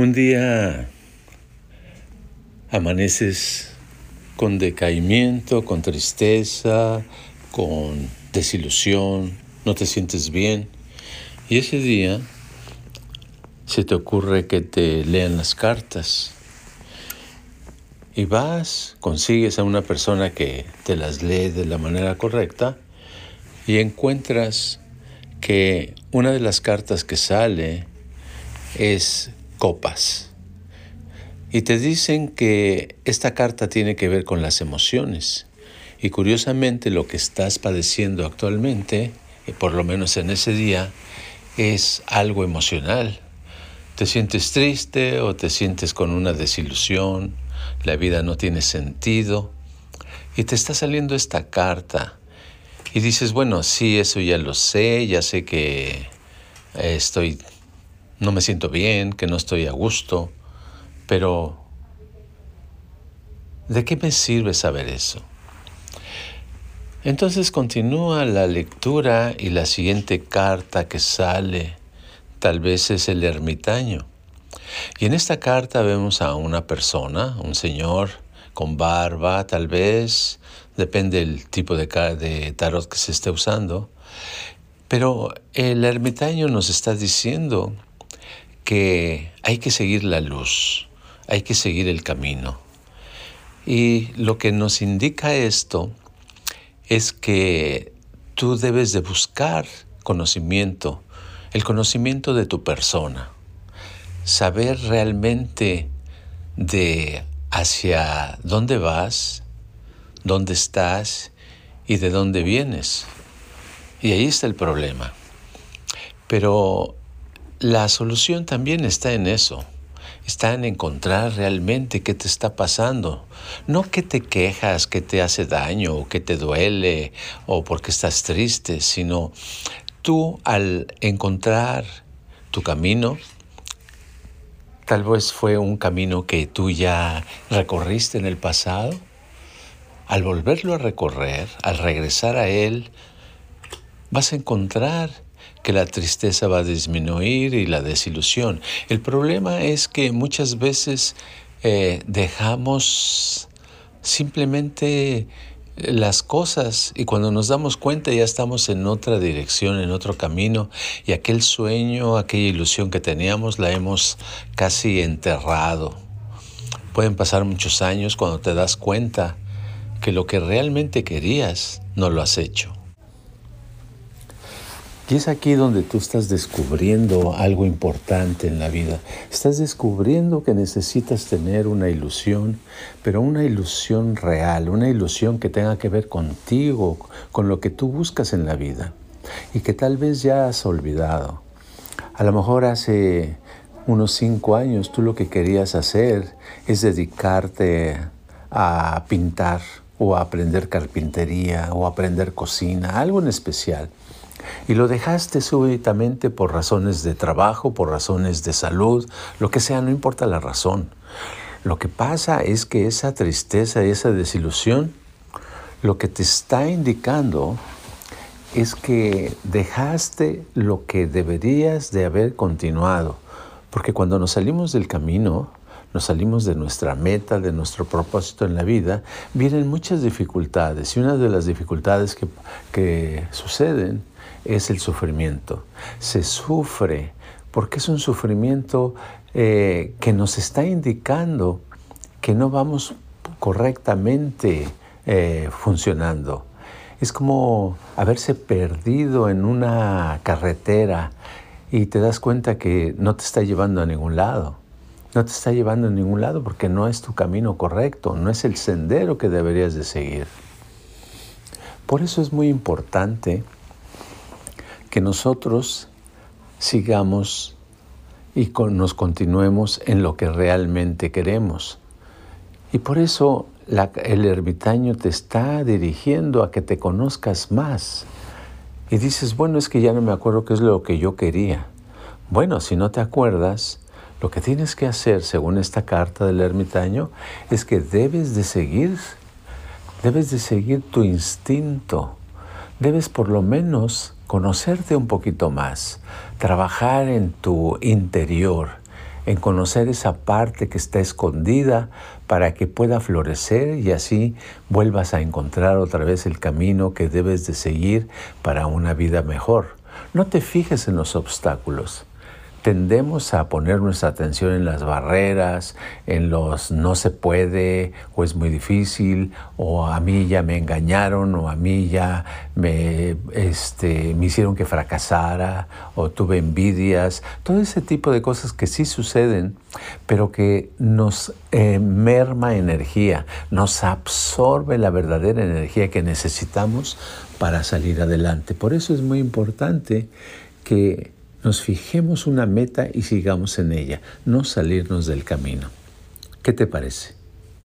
Un día amaneces con decaimiento, con tristeza, con desilusión, no te sientes bien. Y ese día se te ocurre que te lean las cartas. Y vas, consigues a una persona que te las lee de la manera correcta y encuentras que una de las cartas que sale es copas. Y te dicen que esta carta tiene que ver con las emociones. Y curiosamente lo que estás padeciendo actualmente, eh, por lo menos en ese día, es algo emocional. Te sientes triste o te sientes con una desilusión, la vida no tiene sentido y te está saliendo esta carta y dices, bueno, sí, eso ya lo sé, ya sé que estoy, no me siento bien, que no estoy a gusto, pero ¿de qué me sirve saber eso? Entonces continúa la lectura y la siguiente carta que sale tal vez es el ermitaño. Y en esta carta vemos a una persona, un señor con barba, tal vez, depende del tipo de, de tarot que se esté usando, pero el ermitaño nos está diciendo que hay que seguir la luz, hay que seguir el camino. Y lo que nos indica esto es que tú debes de buscar conocimiento, el conocimiento de tu persona, saber realmente de hacia dónde vas, dónde estás y de dónde vienes. Y ahí está el problema. Pero la solución también está en eso está en encontrar realmente qué te está pasando. No que te quejas, que te hace daño, o que te duele, o porque estás triste, sino tú al encontrar tu camino, tal vez fue un camino que tú ya recorriste en el pasado, al volverlo a recorrer, al regresar a él, vas a encontrar que la tristeza va a disminuir y la desilusión. El problema es que muchas veces eh, dejamos simplemente las cosas y cuando nos damos cuenta ya estamos en otra dirección, en otro camino y aquel sueño, aquella ilusión que teníamos la hemos casi enterrado. Pueden pasar muchos años cuando te das cuenta que lo que realmente querías no lo has hecho. Y es aquí donde tú estás descubriendo algo importante en la vida. Estás descubriendo que necesitas tener una ilusión, pero una ilusión real, una ilusión que tenga que ver contigo, con lo que tú buscas en la vida y que tal vez ya has olvidado. A lo mejor hace unos cinco años tú lo que querías hacer es dedicarte a pintar o a aprender carpintería o a aprender cocina, algo en especial y lo dejaste súbitamente por razones de trabajo, por razones de salud, lo que sea, no importa la razón. Lo que pasa es que esa tristeza y esa desilusión lo que te está indicando es que dejaste lo que deberías de haber continuado. Porque cuando nos salimos del camino, nos salimos de nuestra meta, de nuestro propósito en la vida, vienen muchas dificultades. Y una de las dificultades que, que suceden es el sufrimiento. Se sufre porque es un sufrimiento eh, que nos está indicando que no vamos correctamente eh, funcionando. Es como haberse perdido en una carretera y te das cuenta que no te está llevando a ningún lado. No te está llevando a ningún lado porque no es tu camino correcto, no es el sendero que deberías de seguir. Por eso es muy importante que nosotros sigamos y nos continuemos en lo que realmente queremos. Y por eso el ermitaño te está dirigiendo a que te conozcas más. Y dices, bueno, es que ya no me acuerdo qué es lo que yo quería. Bueno, si no te acuerdas, lo que tienes que hacer, según esta carta del ermitaño, es que debes de seguir, debes de seguir tu instinto. Debes por lo menos conocerte un poquito más, trabajar en tu interior, en conocer esa parte que está escondida para que pueda florecer y así vuelvas a encontrar otra vez el camino que debes de seguir para una vida mejor. No te fijes en los obstáculos tendemos a poner nuestra atención en las barreras, en los no se puede o es muy difícil o a mí ya me engañaron o a mí ya me, este, me hicieron que fracasara o tuve envidias, todo ese tipo de cosas que sí suceden, pero que nos eh, merma energía, nos absorbe la verdadera energía que necesitamos para salir adelante. Por eso es muy importante que nos fijemos una meta y sigamos en ella, no salirnos del camino. ¿Qué te parece?